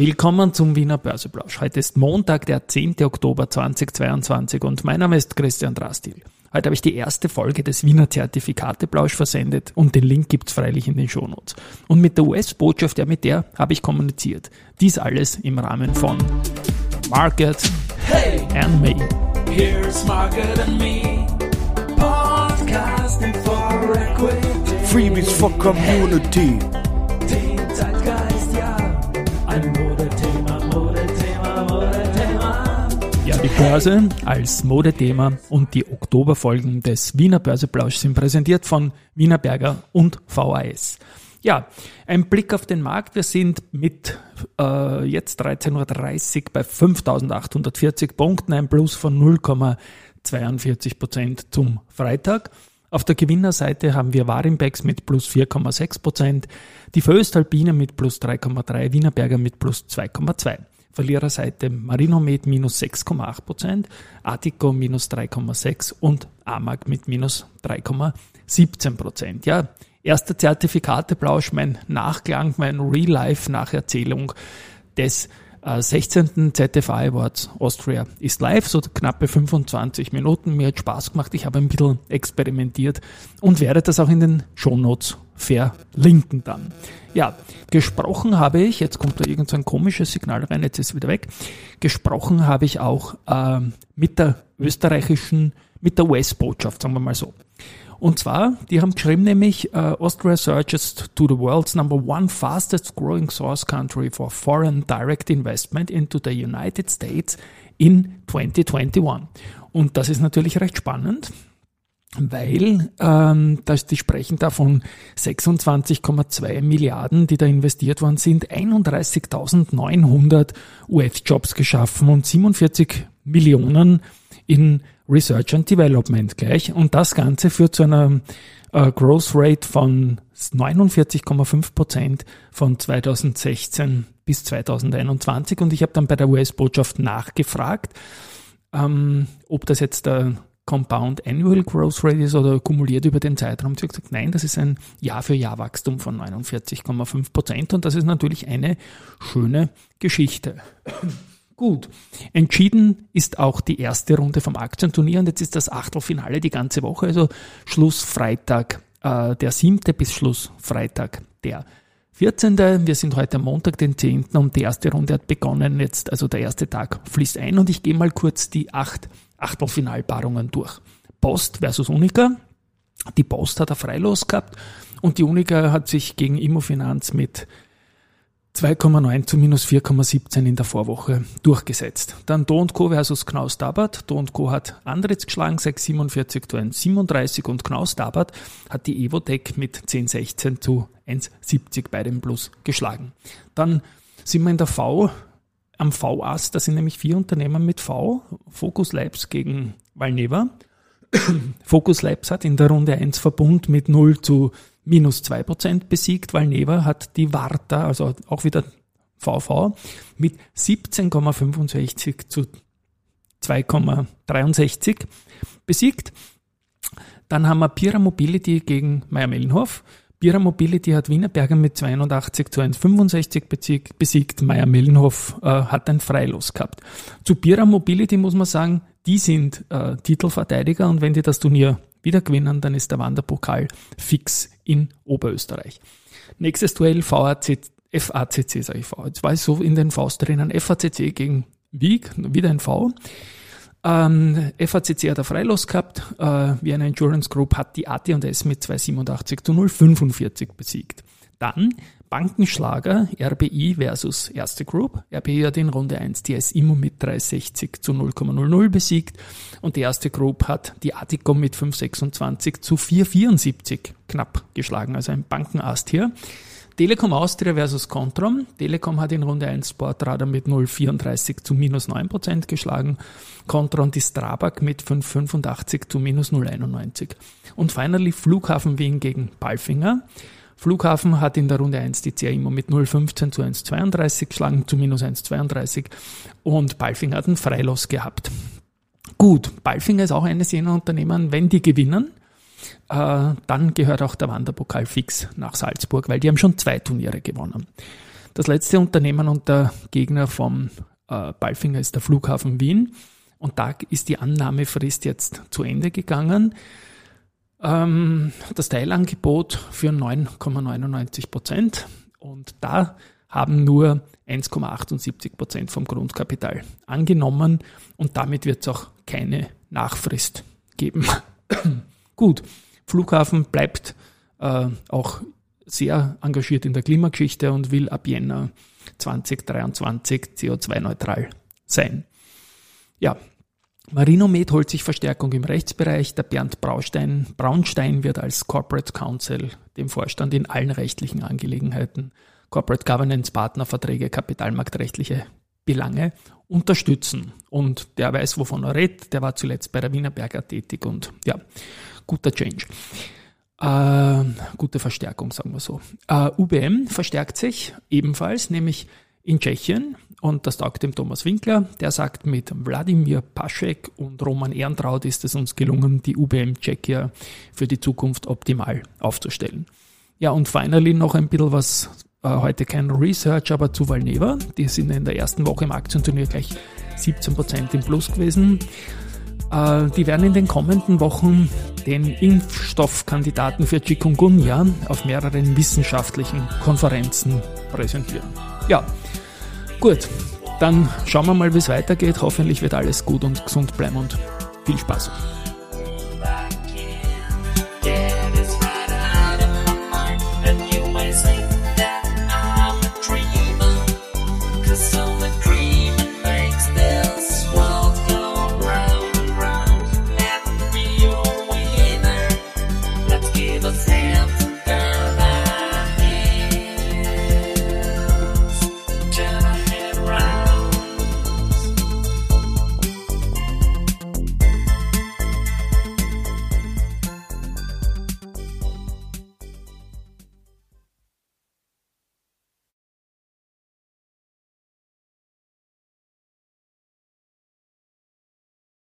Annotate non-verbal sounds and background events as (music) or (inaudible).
Willkommen zum Wiener Börseplausch. Heute ist Montag, der 10. Oktober 2022 und mein Name ist Christian Drastil. Heute habe ich die erste Folge des Wiener Zertifikateplausch versendet und den Link gibt's freilich in den Shownotes. Und mit der US-Botschaft, ja mit der habe ich kommuniziert. Dies alles im Rahmen von Market hey, and Me. Here's Market and Me. Podcasting for Equity. Freebies for Community. Die Börse als Modethema und die Oktoberfolgen des Wiener Börseplausch sind präsentiert von Wiener Berger und VAS. Ja, ein Blick auf den Markt. Wir sind mit äh, jetzt 13.30 Uhr bei 5.840 Punkten, ein Plus von 0,42 Prozent zum Freitag. Auf der Gewinnerseite haben wir Warimbex mit plus 4,6 Prozent, die Föstalpine mit plus 3,3, Wienerberger mit plus 2,2. Verliererseite Marinomed minus 6,8 Prozent, Artico minus 3,6 und Amag mit minus 3,17 Prozent. Ja, erster Zertifikateplausch, mein Nachklang, mein Real-Life-Nacherzählung des 16. ZFA Awards Austria ist live, so knappe 25 Minuten. Mir hat Spaß gemacht, ich habe ein bisschen experimentiert und werde das auch in den Shownotes verlinken dann. Ja, gesprochen habe ich, jetzt kommt da irgend so ein komisches Signal rein, jetzt ist es wieder weg. Gesprochen habe ich auch äh, mit der österreichischen, mit der US-Botschaft, sagen wir mal so. Und zwar, die haben geschrieben nämlich, uh, Austria surges to the world's number one fastest growing source country for foreign direct investment into the United States in 2021. Und das ist natürlich recht spannend, weil ähm, dass die sprechen da von 26,2 Milliarden, die da investiert worden sind, 31.900 US-Jobs geschaffen und 47 Millionen in Research and Development gleich. Und das Ganze führt zu einer äh, Growth Rate von 49,5 Prozent von 2016 bis 2021. Und ich habe dann bei der US-Botschaft nachgefragt, ähm, ob das jetzt der Compound Annual Growth Rate ist oder kumuliert über den Zeitraum. Sie hat gesagt, nein, das ist ein Jahr-für-Jahr-Wachstum von 49,5 Prozent und das ist natürlich eine schöne Geschichte. Gut, entschieden ist auch die erste Runde vom Aktienturnier und jetzt ist das Achtelfinale die ganze Woche, also Schluss Freitag äh, der siebte bis Schluss Freitag der 14. Wir sind heute am Montag, den 10. und die erste Runde hat begonnen jetzt, also der erste Tag fließt ein und ich gehe mal kurz die acht Achtelfinalpaarungen durch. Post versus Unica. Die Post hat er Freilos gehabt und die Unica hat sich gegen Immofinanz mit 2,9 zu minus 4,17 in der Vorwoche durchgesetzt. Dann Do Co. versus Knaus Dabat. Do Co. hat Andritz geschlagen, 6,47 zu 1,37 und Knaus Dabat hat die Evotech mit 10,16 zu 1,70 bei dem Plus geschlagen. Dann sind wir in der V, am V-Ass, da sind nämlich vier Unternehmen mit V. Focus Labs gegen Valneva. (coughs) Focus Labs hat in der Runde 1 Verbund mit 0 zu minus 2% besiegt, weil Neva hat die Warta, also auch wieder VV, mit 17,65 zu 2,63 besiegt. Dann haben wir Pira Mobility gegen Meyer Mellenhof. Pira Mobility hat Wienerberger mit 82 zu 1,65 besiegt. Meyer Mellenhof äh, hat ein Freilos gehabt. Zu Pira Mobility muss man sagen, die sind äh, Titelverteidiger und wenn die das Turnier wieder gewinnen, dann ist der Wanderpokal fix in Oberösterreich. Nächstes Duell VAC, FACC, sage ich V. Jetzt war ich so in den Vs drinnen. FACC gegen Wieg, wieder ein V. Ähm, FACC hat ein Freilos gehabt. Äh, Vienna Insurance Group hat die AT&S mit 287 zu 045 besiegt. Dann Bankenschlager RBI versus Erste Group. RBI hat in Runde 1 die SIMO mit 360 zu 0,00 besiegt und die Erste Group hat die Aticom mit 526 zu 474 knapp geschlagen, also ein Bankenast hier. Telekom Austria versus Controm. Telekom hat in Runde 1 Sportradar mit 0,34 zu minus 9% geschlagen. Controm die Strabag mit 5,85 zu minus 0,91. Und finally Flughafen Wien gegen Palfinger. Flughafen hat in der Runde 1 die CA mit 0,15 zu 1,32 geschlagen, zu minus 1,32 und Balfinger hat einen Freilos gehabt. Gut, Balfinger ist auch eines jener Unternehmen, wenn die gewinnen, äh, dann gehört auch der Wanderpokal fix nach Salzburg, weil die haben schon zwei Turniere gewonnen. Das letzte Unternehmen und der Gegner vom äh, Balfinger ist der Flughafen Wien. Und da ist die Annahmefrist jetzt zu Ende gegangen. Ähm, das Teilangebot für 9,99 Prozent. Und da haben nur 1,78 Prozent vom Grundkapital angenommen. Und damit wird es auch keine Nachfrist geben. (clears throat) Gut, Flughafen bleibt äh, auch sehr engagiert in der Klimageschichte und will ab Jänner 2023 CO2-neutral sein. Ja, Marinomed holt sich Verstärkung im Rechtsbereich. Der Bernd Braustein, Braunstein wird als Corporate Counsel dem Vorstand in allen rechtlichen Angelegenheiten, Corporate Governance, Partnerverträge, kapitalmarktrechtliche Belange unterstützen. Und der weiß, wovon er redet. Der war zuletzt bei der Wienerberger tätig und ja, guter Change. Äh, gute Verstärkung, sagen wir so. Äh, UBM verstärkt sich ebenfalls, nämlich in Tschechien. Und das taugt dem Thomas Winkler. Der sagt, mit Wladimir Paschek und Roman Ehrentraut ist es uns gelungen, die UBM Tschechia für die Zukunft optimal aufzustellen. Ja, und finally noch ein bisschen was, äh, heute kein Research, aber zu Valneva. Die sind in der ersten Woche im Aktienturnier gleich 17% im Plus gewesen. Äh, die werden in den kommenden Wochen den Impfstoffkandidaten für Chikungunya auf mehreren wissenschaftlichen Konferenzen präsentieren. Ja, gut, dann schauen wir mal, wie es weitergeht. Hoffentlich wird alles gut und gesund bleiben und viel Spaß.